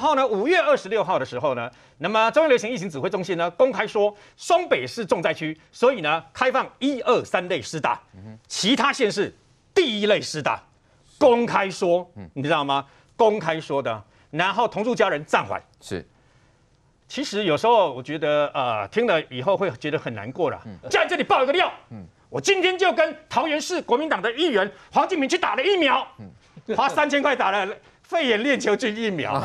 后呢，五月二十六号的时候呢，那么中央流行疫情指挥中心呢公开说，双北是重灾区，所以呢开放一二三类施打，其他县市第一类施打，公开说，你知道吗？公开说的，然后同住家人暂缓。是，其实有时候我觉得呃听了以后会觉得很难过了。在这里爆一个料，嗯，我今天就跟桃园市国民党的议员黄敬明去打了疫苗，花三千块打了。肺炎链球菌疫苗，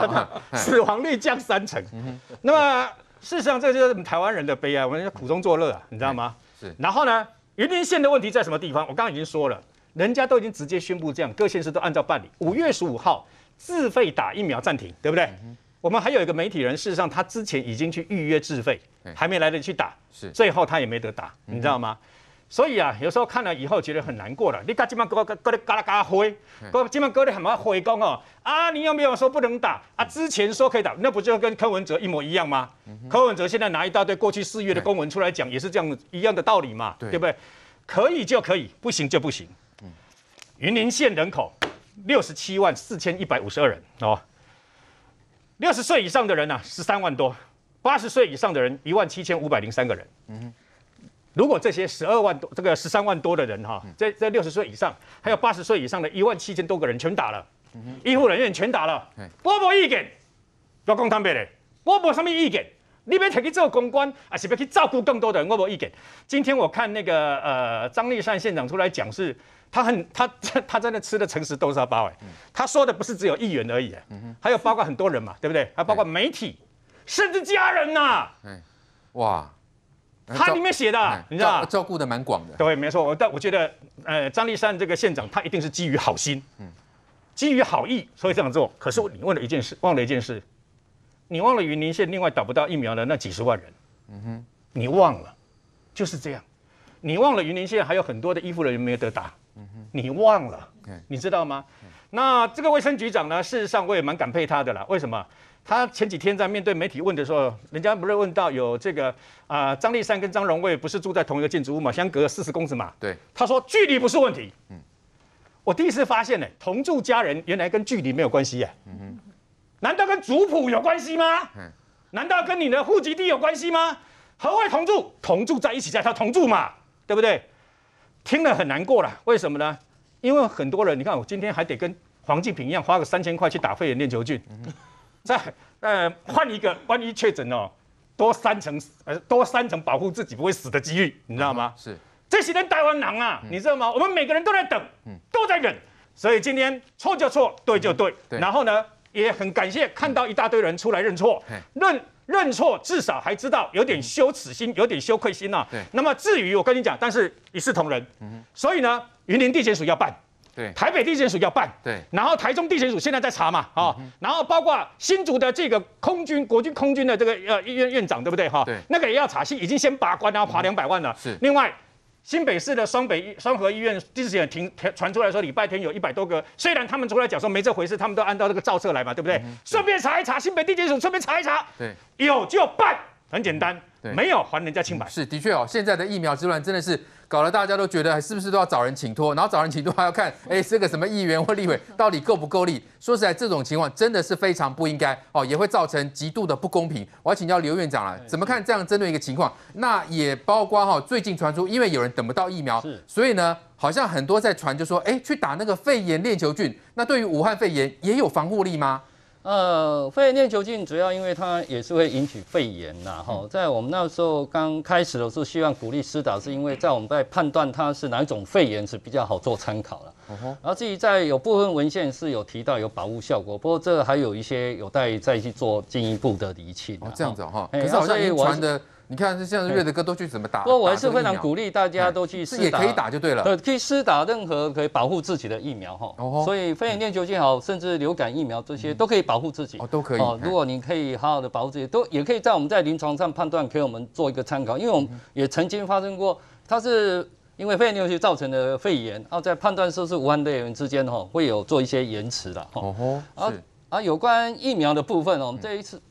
死亡率降三成。嗯、那么事实上，这就是台湾人的悲哀，我们苦中作乐啊，你知道吗？是。然后呢，云林县的问题在什么地方？我刚刚已经说了，人家都已经直接宣布这样，各县市都按照办理。五月十五号自费打疫苗暂停，对不对？嗯、我们还有一个媒体人，事实上他之前已经去预约自费，还没来得及去打，是。最后他也没得打，你知道吗？嗯所以啊，有时候看了以后觉得很难过了。你看今晚哥哥哥的嘎啦嘎灰，哥今晚哥的很嘛回攻哦啊！你有没有说不能打啊？之前说可以打，那不就跟柯文哲一模一样吗？柯文哲现在拿一大堆过去四月的公文出来讲，也是这样一样的道理嘛，对不对？可以就可以，不行就不行。云林县人口六十七万四千一百五十二人哦，六十岁以上的人呢十三万多，八十岁以上的人一万七千五百零三个人。嗯如果这些十二万多，这个十三万多的人哈，在在六十岁以上，还有八十岁以上的一万七千多个人全打了，医护人员全打了，我无意见，不要讲坦白的，我无什么意见，你要去做公关，还是要去照顾更多的人，我无意见。今天我看那个呃张立善县长出来讲，是他很他 他在那吃的诚实豆沙包哎，他说的不是只有议员而已，还有包括很多人嘛，对不对？还包括媒体，甚至家人呐，哇。他里面写的，你知道照顾的蛮广的。对，没错。我但我觉得，呃，张丽山这个县长，他一定是基于好心，嗯，基于好意，所以这样做。可是你问了一件事，忘了一件事，你忘了云林县另外打不到疫苗的那几十万人，嗯哼，你忘了，就是这样。你忘了云林县还有很多的医护人员没有得打，嗯哼，你忘了，你知道吗？那这个卫生局长呢，事实上我也蛮感佩他的啦。为什么？他前几天在面对媒体问的时候，人家不是问到有这个啊，张丽善跟张荣卫不是住在同一个建筑物嘛，相隔四十公尺嘛。对。他说距离不是问题。嗯。我第一次发现呢，同住家人原来跟距离没有关系耶。嗯哼。难道跟族谱有关系吗？嗯。难道跟你的户籍地有关系吗？何谓同住？同住在一起，在他同住嘛，对不对？听了很难过了，为什么呢？因为很多人，你看我今天还得跟黄敬平一样，花个三千块去打肺炎链球菌。嗯再呃换一个，万一确诊哦，多三层呃多三层保护自己不会死的几率，你知道吗？是这些人台湾狼啊，你知道吗？我们每个人都在等，嗯都在忍，所以今天错就错，对就对。然后呢，也很感谢看到一大堆人出来认错，认认错至少还知道有点羞耻心，有点羞愧心呐。对。那么至于我跟你讲，但是一视同仁。嗯。所以呢，云林地检署要办。对，台北地检署要办，对，然后台中地检署现在在查嘛，啊、嗯，然后包括新竹的这个空军国军空军的这个呃院院长，对不对哈？对，那个也要查，现已经先拔关，然后罚两百万了。是，另外新北市的双北双河医院之前停传出来说礼拜天有一百多个，虽然他们出来讲说没这回事，他们都按照这个照册来嘛，对不对？顺、嗯、便查一查新北地检署，顺便查一查，对，有就办，很简单，对，没有还人家清白。是的确哦，现在的疫苗之乱真的是。搞得大家都觉得是不是都要找人请托，然后找人请托还要看，哎，这个什么议员或立委 到底够不够力？说实在，这种情况真的是非常不应该哦，也会造成极度的不公平。我要请教刘院长了，怎么看这样针对一个情况？那也包括哈，最近传出因为有人等不到疫苗，所以呢，好像很多在传就说，哎，去打那个肺炎链球菌，那对于武汉肺炎也有防护力吗？呃，肺炎链球菌主要因为它也是会引起肺炎呐，哈，在我们那时候刚开始的时候，希望鼓励施打，是因为在我们在判断它是哪一种肺炎是比较好做参考了。然后至于在有部分文献是有提到有保护效果，不过这还有一些有待再去做进一步的厘清。哦，这样子哈，可是好像传的。你看，像瑞德哥都去怎么打？不过我还是非常鼓励大家都去施打，也可以打就对了。对，可以施打任何可以保护自己的疫苗哈。哦。所以肺炎链球菌好，甚至流感疫苗这些都可以保护自己。哦，都可以。哦，如果你可以好好的保护自己，都也可以在我们在临床上判断，给我们做一个参考。因为我们也曾经发生过，它是因为肺炎链球菌造成的肺炎，然后在判断是不是武汉肺炎之间哈，会有做一些延迟的哈。哦吼。是。啊，有关疫苗的部分，我们这一次。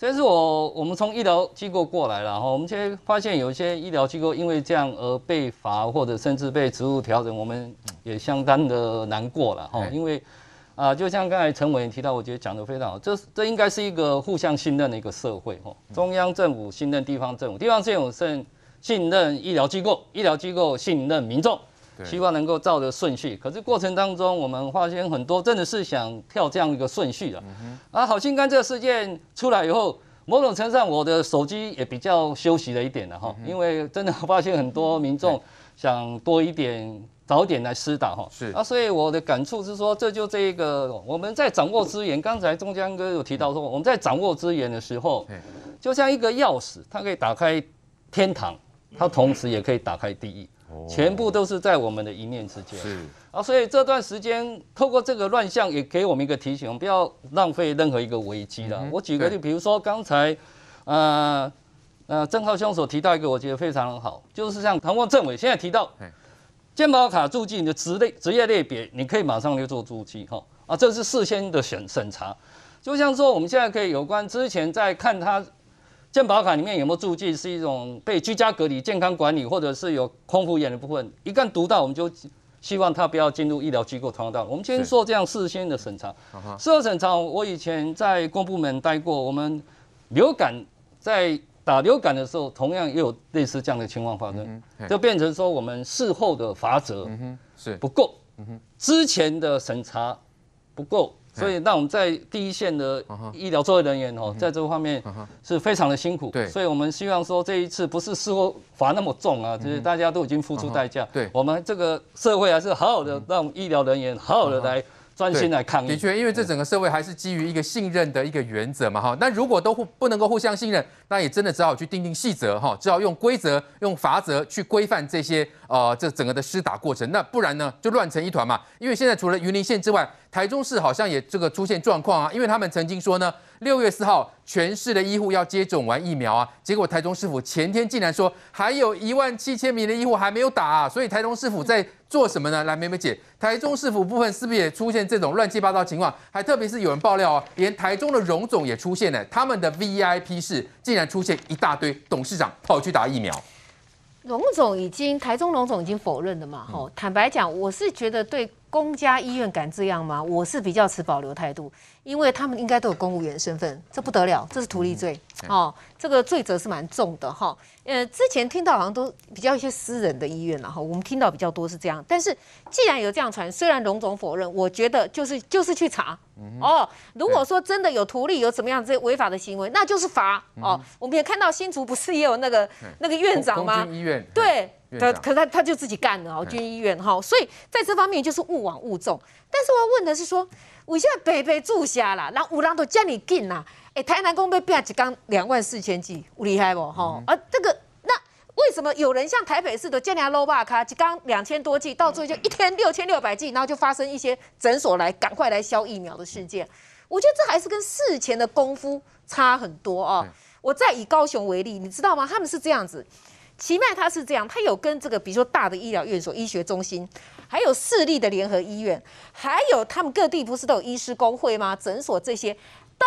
这是我我们从医疗机构过来了哈，我们现在发现有一些医疗机构因为这样而被罚或者甚至被职务调整，我们也相当的难过了哈，因为啊，就像刚才陈委员提到，我觉得讲得非常好，这这应该是一个互相信任的一个社会哈。中央政府信任地方政府，地方政府信信任医疗机构，医疗机构信任民众，希望能够照着顺序。可是过程当中，我们发现很多真的是想跳这样一个顺序的。啊，好心肝这个事件出来以后，某种程度上我的手机也比较休息了一点了哈，因为真的发现很多民众 想多一点。早点来施打哈，是啊，所以我的感触是说，这就这一个我们在掌握资源。刚才中江哥有提到说，我们在掌握资源的时候，就像一个钥匙，它可以打开天堂，它同时也可以打开地狱，全部都是在我们的一念之间。是啊，所以这段时间透过这个乱象，也给我们一个提醒，不要浪费任何一个危机了。我举个例，比如说刚才呃呃郑浩兄所提到一个，我觉得非常好，就是像唐凤政委现在提到。健保卡注记你的职类职业类别，你可以马上就做注记哈啊，这是事先的审审查。就像说我们现在可以有关之前在看他健保卡里面有没有注记，是一种被居家隔离、健康管理，或者是有空服员的部分，一旦读到，我们就希望他不要进入医疗机构通道。我们先做这样事先的审查。事后审查，我以前在公部门待过，我们流感在。打流感的时候，同样也有类似这样的情况发生，就变成说我们事后的罚则是。不够，之前的审查不够，所以那我们在第一线的医疗作业人员哦，在这方面是非常的辛苦。对，所以我们希望说这一次不是事后罚那么重啊，就是大家都已经付出代价。对，我们这个社会还是好好的让医疗人员好好的来。专心来抗疫，的确，因为这整个社会还是基于一个信任的一个原则嘛，哈。那如果都互不能够互相信任，那也真的只好去定定细则，哈，只好用规则、用罚则去规范这些，呃，这整个的施打过程。那不然呢，就乱成一团嘛。因为现在除了云林县之外，台中市好像也这个出现状况啊，因为他们曾经说呢。六月四号，全市的医护要接种完疫苗啊，结果台中市府前天竟然说还有一万七千名的医护还没有打啊，所以台中市府在做什么呢？来，美美姐，台中市府部分是不是也出现这种乱七八糟情况？还特别是有人爆料啊，连台中的荣总也出现了，他们的 VIP 室竟然出现一大堆董事长跑去打疫苗。荣总已经，台中荣总已经否认了嘛？吼，坦白讲，我是觉得对公家医院敢这样吗？我是比较持保留态度。因为他们应该都有公务员身份，这不得了，这是图利罪哦，这个罪责是蛮重的哈。呃，之前听到好像都比较一些私人的医院了哈，我们听到比较多是这样。但是既然有这样传，虽然荣总否认，我觉得就是就是去查哦。如果说真的有图利，有怎么样这些违法的行为，那就是罚哦。我们也看到新竹不是也有那个那个院长吗？医院对，他可他他就自己干了哦，军医院哈。所以在这方面就是勿往勿纵。但是我要问的是说。我现在北北住下啦，然后有人都叫你进啦。哎，台南公被变一缸两万四千剂，有厉害不？哈、嗯，而这个那为什么有人像台北市的建良罗巴卡一缸两千多剂，到最后就一天六千六百剂，然后就发生一些诊所来赶快来消疫苗的事件？我觉得这还是跟事前的功夫差很多啊。我再以高雄为例，你知道吗？他们是这样子。奇迈他是这样，他有跟这个，比如说大的医疗院所、医学中心，还有市立的联合医院，还有他们各地不是都有医师工会吗？诊所这些都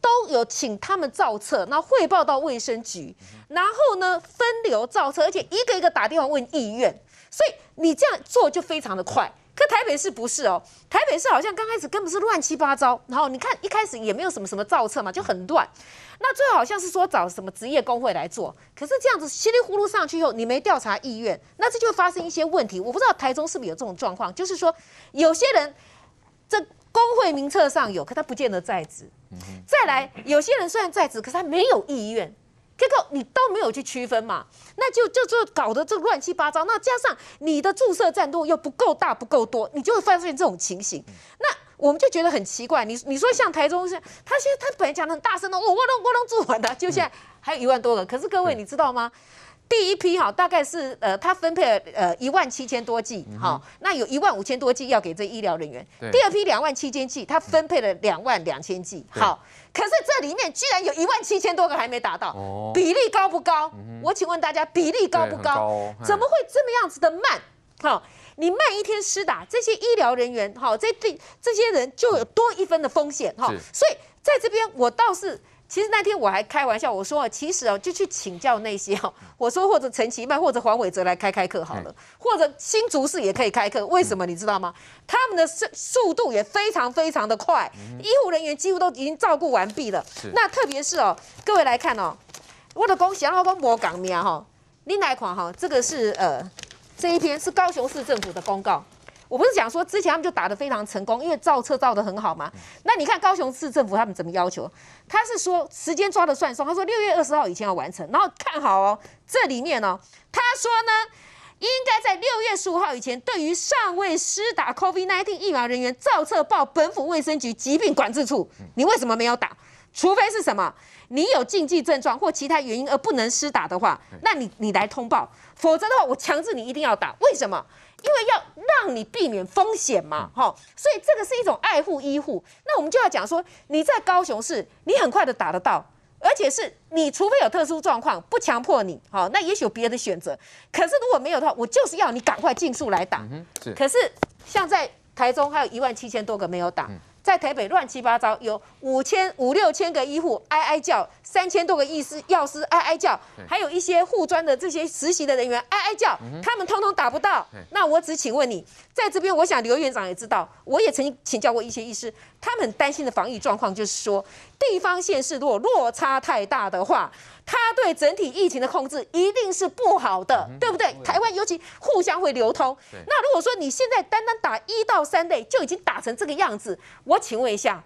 都有请他们造册，那汇报到卫生局，然后呢分流造册，而且一个一个打电话问意愿，所以你这样做就非常的快。可台北市不是哦，台北市好像刚开始根本是乱七八糟，然后你看一开始也没有什么什么造册嘛，就很乱。那最后好像是说找什么职业工会来做，可是这样子稀里糊涂上去以后，你没调查意愿，那这就会发生一些问题。我不知道台中是不是有这种状况，就是说有些人这工会名册上有，可他不见得在职。再来，有些人虽然在职，可是他没有意愿。结果你都没有去区分嘛，那就就就搞得这乱七八糟。那加上你的注射站度又不够大不够多，你就会发现这种情形。那我们就觉得很奇怪。你你说像台中是，他现在他本来讲的很大声的，我我弄我弄做完的，就现在还有一万多个。可是各位你知道吗？第一批哈，大概是呃，他分配了呃一万七千多剂，好，那有一万五千多剂要给这医疗人员。第二批两万七千剂，他分配了两万两千剂，好，可是这里面居然有一万七千多个还没达到，比例高不高？我请问大家，比例高不高？怎么会这么样子的慢？好，你慢一天施打，这些医疗人员，哈，这这这些人就有多一分的风险，哈，所以在这边我倒是。其实那天我还开玩笑，我说其实哦，就去请教那些哦，我说或者陈其迈或者黄伟哲来开开课好了，或者新竹市也可以开课。为什么你知道吗？他们的速速度也非常非常的快，医护人员几乎都已经照顾完毕了。那特别是哦，各位来看哦，我的恭喜，然后跟魔港苗哈，另外一款哈，这个是呃这一篇是高雄市政府的公告。我不是讲说之前他们就打得非常成功，因为造册造得很好嘛。那你看高雄市政府他们怎么要求？他是说时间抓得算松，他说六月二十号以前要完成。然后看好哦，这里面哦，他说呢，应该在六月十五号以前，对于尚未施打 COVID-19 疫苗人员，造册报本府卫生局疾病管制处。你为什么没有打？除非是什么，你有禁忌症状或其他原因而不能施打的话，那你你来通报，否则的话我强制你一定要打。为什么？因为要让你避免风险嘛，哈，所以这个是一种爱护医护。那我们就要讲说，你在高雄市，你很快的打得到，而且是你除非有特殊状况，不强迫你，好，那也许有别的选择。可是如果没有的话，我就是要你赶快尽速来打。是。可是像在台中，还有一万七千多个没有打。在台北乱七八糟，有五千五六千个医护哀哀叫，三千多个医师药师哀哀叫，还有一些护专的这些实习的人员哀哀叫，他们通通打不到。那我只请问你，在这边，我想刘院长也知道，我也曾经请教过一些医师，他们很担心的防疫状况就是说，地方县市如果落差太大的话。它对整体疫情的控制一定是不好的，嗯、对不对？台湾尤其互相会流通。那如果说你现在单单打一到三类就已经打成这个样子，我请问一下，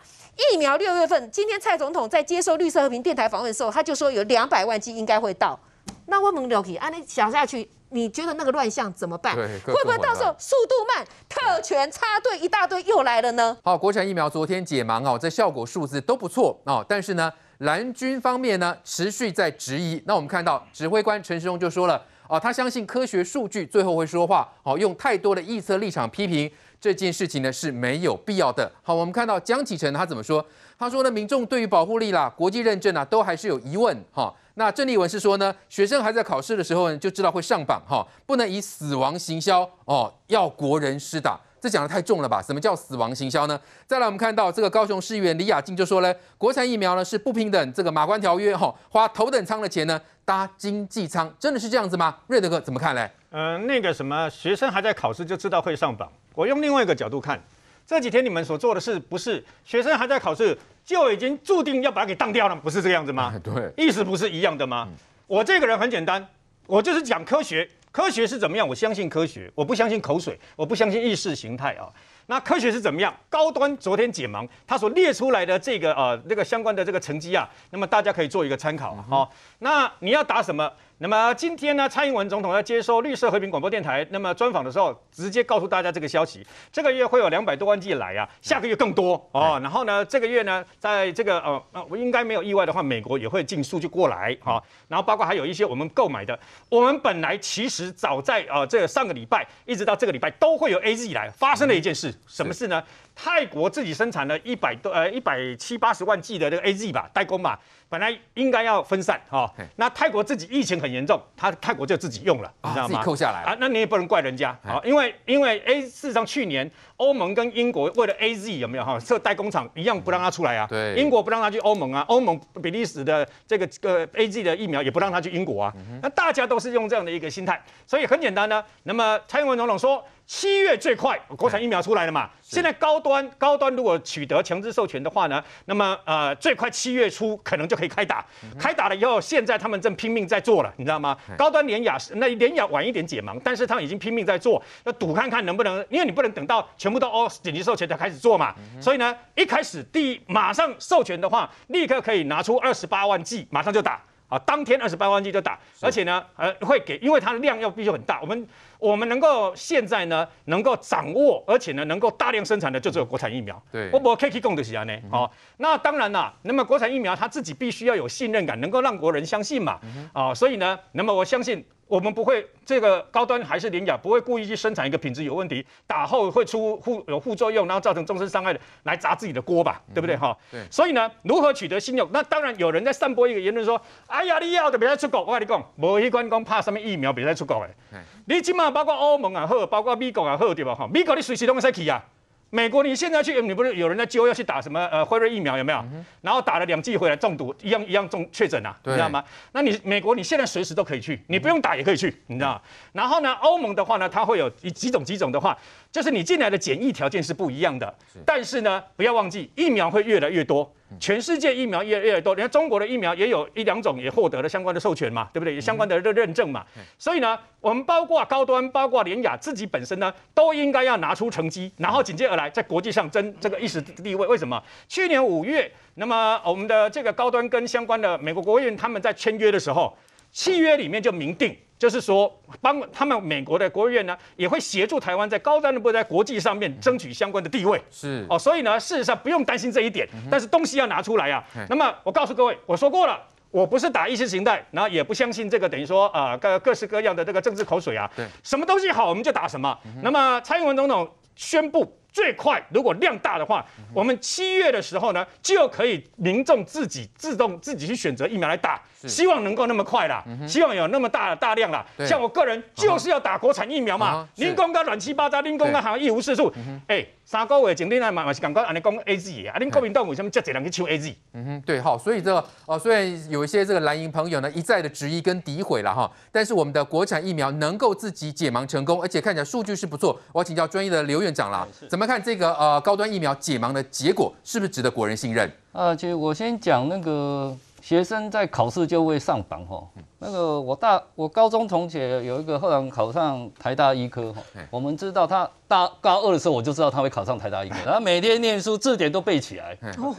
疫苗六月份，今天蔡总统在接受绿色和平电台访问的时候，他就说有两百万剂应该会到。那我们了解，按你想下去，你觉得那个乱象怎么办？会不会到时候速度慢，特权插队一大堆又来了呢？好，国产疫苗昨天解盲哦，这效果数字都不错哦，但是呢？蓝军方面呢，持续在质疑。那我们看到指挥官陈时中就说了，哦，他相信科学数据最后会说话。好，用太多的预测立场批评这件事情呢是没有必要的。好，我们看到江启臣他怎么说？他说呢，民众对于保护力啦、国际认证啊，都还是有疑问。哈，那郑丽文是说呢，学生还在考试的时候呢，就知道会上榜。哈，不能以死亡行销哦，要国人施打。这讲的太重了吧？什么叫死亡行销呢？再来，我们看到这个高雄市议员李雅静就说呢，国产疫苗呢是不平等，这个马关条约哈，花头等舱的钱呢搭经济舱，真的是这样子吗？瑞德哥怎么看嘞？呃，那个什么学生还在考试就知道会上榜，我用另外一个角度看，这几天你们所做的事不是学生还在考试就已经注定要把它给当掉了，不是这个样子吗？对，意思不是一样的吗？我这个人很简单，我就是讲科学。科学是怎么样？我相信科学，我不相信口水，我不相信意识形态啊。那科学是怎么样？高端昨天解盲，他所列出来的这个呃那个相关的这个成绩啊，那么大家可以做一个参考啊。哦，那你要答什么？那么今天呢，蔡英文总统在接受绿色和平广播电台那么专访的时候，直接告诉大家这个消息：这个月会有两百多万剂来啊，下个月更多哦。然后呢，这个月呢，在这个呃呃，我应该没有意外的话，美国也会进数据过来啊。然后包括还有一些我们购买的，我们本来其实早在呃这个上个礼拜一直到这个礼拜都会有 AZ 来，发生了一件事，什么事呢？泰国自己生产了一百多呃一百七八十万剂的这个 AZ 吧，代工嘛。本来应该要分散哈，那泰国自己疫情很严重，他泰国就自己用了，你知道吗？自己扣下来啊，那你也不能怪人家啊，因为因为 A 事实上去年欧盟跟英国为了 AZ 有没有哈设代工厂一样不让他出来啊，对，英国不让他去欧盟啊，欧盟比利时的这个个 AZ 的疫苗也不让他去英国啊，那大家都是用这样的一个心态，所以很简单呢，那么蔡英文总统说。七月最快，国产疫苗出来了嘛？现在高端高端如果取得强制授权的话呢，那么呃最快七月初可能就可以开打。开打了以后，现在他们正拼命在做了，你知道吗？高端联雅那联雅晚一点解盲，但是他们已经拼命在做，要赌看看能不能，因为你不能等到全部都哦紧急授权才开始做嘛。所以呢，一开始第一马上授权的话，立刻可以拿出二十八万剂，马上就打。啊，当天二十八万剂就打，而且呢，呃，会给，因为它的量要必须很大。我们我们能够现在呢，能够掌握，而且呢，能够大量生产的就只有国产疫苗。对，我不 K K 供的是啊呢。好，那当然啦，那么国产疫苗它自己必须要有信任感，能够让国人相信嘛。啊，所以呢，那么我相信。我们不会，这个高端还是联亚不会故意去生产一个品质有问题，打后会出副有副作用，然后造成终身伤害的来砸自己的锅吧，对不对哈？对。所以呢，如何取得信用？那当然有人在散播一个言论说，哎呀，你要的别再出国，我跟你讲，无一关公怕什么疫苗别再出国的。你起码包括欧盟啊，好，包括美国啊，好对吧？哈，美国你随时都可以去啊。美国，你现在去，你不是有人在揪要去打什么呃辉瑞疫苗有没有？嗯、然后打了两剂回来中毒，一样一样中确诊啊，你知道吗？那你美国你现在随时都可以去，你不用打也可以去，你知道吗？然后呢，欧盟的话呢，它会有几种几种的话，就是你进来的检疫条件是不一样的，是但是呢，不要忘记疫苗会越来越多。全世界疫苗越来越多，你看中国的疫苗也有一两种也获得了相关的授权嘛，对不对？相关的认认证嘛。所以呢，我们包括高端，包括联雅自己本身呢，都应该要拿出成绩，然后紧接而来在国际上争这个一席地位。为什么？去年五月，那么我们的这个高端跟相关的美国国务院他们在签约的时候，契约里面就明定。就是说，帮他们美国的国务院呢，也会协助台湾在高端的部在国际上面争取相关的地位。是哦，所以呢，事实上不用担心这一点，但是东西要拿出来啊。那么我告诉各位，我说过了，我不是打意识形态，然后也不相信这个等于说啊各各式各样的这个政治口水啊。对，什么东西好我们就打什么。那么蔡英文总统宣布。最快，如果量大的话，我们七月的时候呢，就可以民众自己自动自己去选择疫苗来打，希望能够那么快啦，希望有那么大的大量啦。像我个人就是要打国产疫苗嘛，您公告乱七八糟，您公告好像一无是处，哎。三个月前，你来嘛嘛是感觉按你讲 A Z 啊，你国民党为什么这几人去抢 A Z？嗯哼，对，好，所以这个呃，虽然有一些这个蓝营朋友呢一再的质疑跟诋毁了哈，但是我们的国产疫苗能够自己解盲成功，而且看起来数据是不错。我要请教专业的刘院长啦，怎么看这个呃高端疫苗解盲的结果，是不是值得国人信任？呃，其实我先讲那个。学生在考试就会上榜哈，那个我大我高中同学有一个后来考上台大医科哈，我们知道他大高二的时候我就知道他会考上台大医科，他每天念书字典都背起来，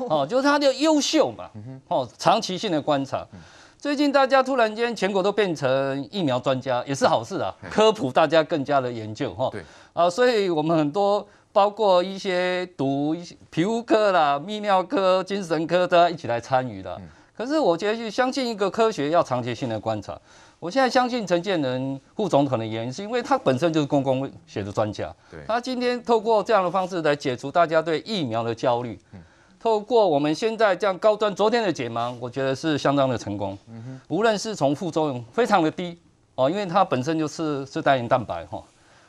哦，就是他的优秀嘛，哦，长期性的观察，最近大家突然间全国都变成疫苗专家，也是好事啊，科普大家更加的研究哈，啊，所以我们很多包括一些读一些皮肤科啦、泌尿科、精神科都要一起来参与的。可是我觉得，相信一个科学要长期性的观察。我现在相信陈建仁副总统的原因，是因为他本身就是公共学的专家。对。他今天透过这样的方式来解除大家对疫苗的焦虑。嗯。透过我们现在这样高端昨天的解盲，我觉得是相当的成功。嗯哼。无论是从副作用非常的低哦，因为它本身就是是单元蛋白哈，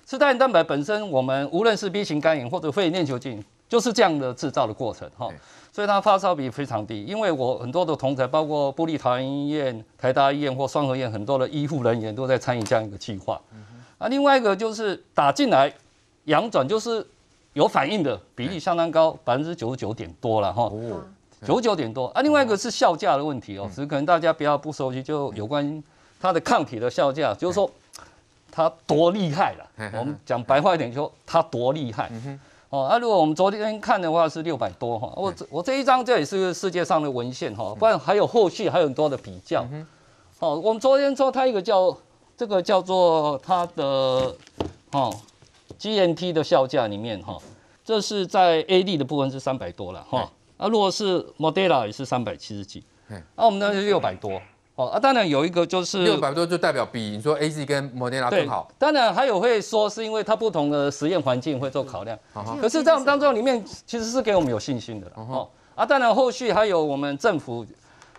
是单元蛋白本身，我们无论是 B 型肝炎或者肺炎链球菌，就是这样的制造的过程哈。所以它发烧比非常低，因为我很多的同侪，包括部立桃园医院、台大医院或双和医院，很多的医护人员都在参与这样一个计划。啊，另外一个就是打进来阳转，就是有反应的比例相当高，百分之九十九点多了哈，九十九点多。啊，另外一个是效价的问题哦，只是可能大家比较不熟悉，就有关它的抗体的效价，就是说它多厉害了。我们讲白话一点，就说它多厉害。哦，那、啊、如果我们昨天看的话是六百多哈，我这我这一张这也是世界上的文献哈，不然还有后续还有很多的比较。哦，我们昨天说它一个叫这个叫做它的哦 GNT 的效价里面哈，这是在 AD 的部分是三百多了哈，啊，如果是 Moderna 也是三百七十几，那我们那是六百多。哦啊，当然有一个就是六百多，就代表比你说 A Z 跟莫德纳更好。当然还有会说是因为它不同的实验环境会做考量。可是，在我们当中里面其实是给我们有信心的哦啊，当然后续还有我们政府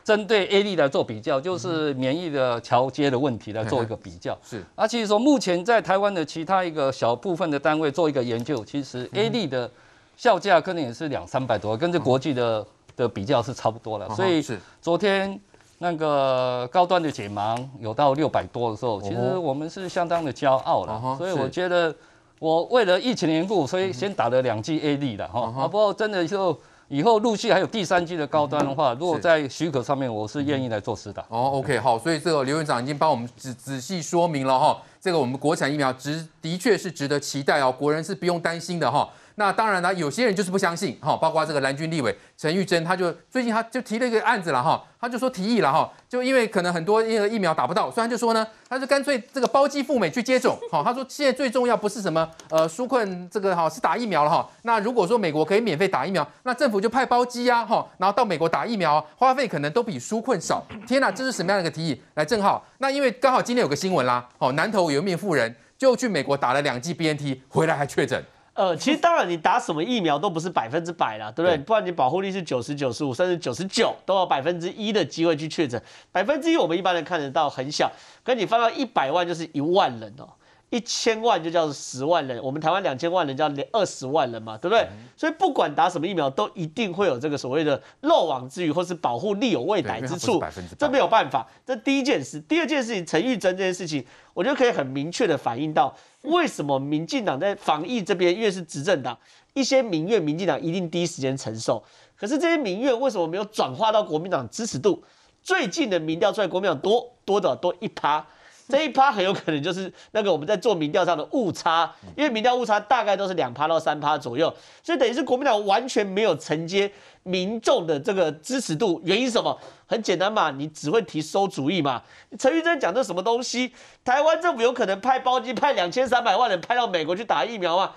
针对 A Z 来做比较，就是免疫的桥接的问题来做一个比较。是啊，其实说目前在台湾的其他一个小部分的单位做一个研究，其实 A Z 的效价可能也是两三百多，跟这国际的的比较是差不多了。所以昨天。那个高端的解盲有到六百多的时候，其实我们是相当的骄傲了。所以我觉得，我为了疫情的缘故，所以先打了两剂 A D 的哈。啊，不过真的就以后陆续还有第三剂的高端的话，如果在许可上面，我是愿意来做施打。哦，OK，好，所以这个刘院长已经帮我们仔仔细说明了哈，这个我们国产疫苗值的确是值得期待哦，国人是不用担心的哈。那当然了，有些人就是不相信哈，包括这个蓝军立委陈玉珍，他就最近他就提了一个案子了哈，他就说提议了哈，就因为可能很多因为疫苗打不到，所以他就说呢，他就干脆这个包机赴美去接种，好，他说现在最重要不是什么呃纾困这个哈，是打疫苗了哈。那如果说美国可以免费打疫苗，那政府就派包机呀哈，然后到美国打疫苗，花费可能都比纾困少。天哪，这是什么样的一个提议？来，正好，那因为刚好今天有个新闻啦，好，南投有一名妇人就去美国打了两剂 BNT，回来还确诊。呃，其实当然，你打什么疫苗都不是百分之百啦，对不对？对，不然你保护率是九十九十五，甚至九十九，都有百分之一的机会去确诊。百分之一我们一般人看得到很小，可你放到一百万就是一万人哦，一千万就叫十万人，我们台湾两千万人叫二十万人嘛，对不对？所以不管打什么疫苗，都一定会有这个所谓的漏网之鱼，或是保护力有未逮之处，这没有办法。这第一件事，第二件事情，陈玉珍这件事情，我觉得可以很明确的反映到，为什么民进党在防疫这边，因为是执政党，一些民怨，民进党一定第一时间承受。可是这些民怨为什么没有转化到国民党支持度？最近的民调出来，国民党多多的多一趴。这一趴很有可能就是那个我们在做民调上的误差，因为民调误差大概都是两趴到三趴左右，所以等于是国民党完全没有承接民众的这个支持度。原因是什么？很简单嘛，你只会提馊主意嘛。陈玉珍讲的什么东西？台湾政府有可能派包机派两千三百万人派到美国去打疫苗吗？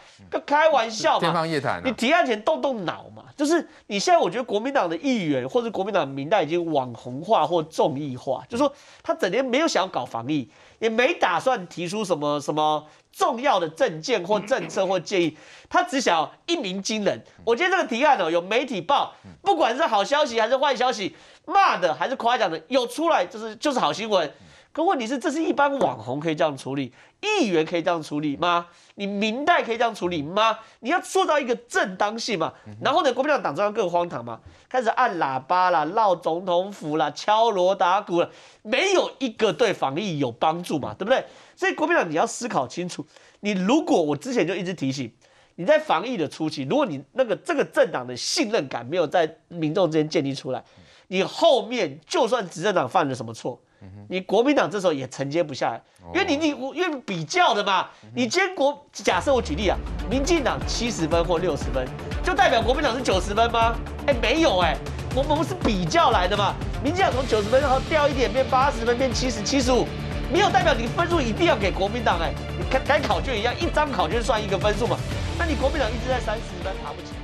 开玩笑嘛！天方夜谭啊。你提案前动动脑嘛。就是你现在，我觉得国民党的议员或者国民党民代已经网红化或众议化，就是说他整天没有想要搞防疫。也没打算提出什么什么重要的政见或政策或建议，他只想要一鸣惊人。我今天这个提案哦，有媒体报，不管是好消息还是坏消息，骂的还是夸奖的，有出来就是就是好新闻。可问题是，这是一般网红可以这样处理，议员可以这样处理吗？你明代可以这样处理吗？你要塑造一个正当性嘛。然后呢，国民党党中央更荒唐嘛，开始按喇叭啦、绕总统府啦、敲锣打鼓了，没有一个对防疫有帮助嘛，对不对？所以国民党你要思考清楚，你如果我之前就一直提醒，你在防疫的初期，如果你那个这个政党的信任感没有在民众之间建立出来，你后面就算执政党犯了什么错。你国民党这时候也承接不下来，因为你你因为比较的嘛，你今天国假设我举例啊，民进党七十分或六十分，就代表国民党是九十分吗？哎，没有哎，我们是比较来的嘛，民进党从九十分然后掉一点变八十分变七十七十五，没有代表你分数一定要给国民党哎，你改改考卷一样，一张考卷算一个分数嘛，那你国民党一直在三十分爬不起来。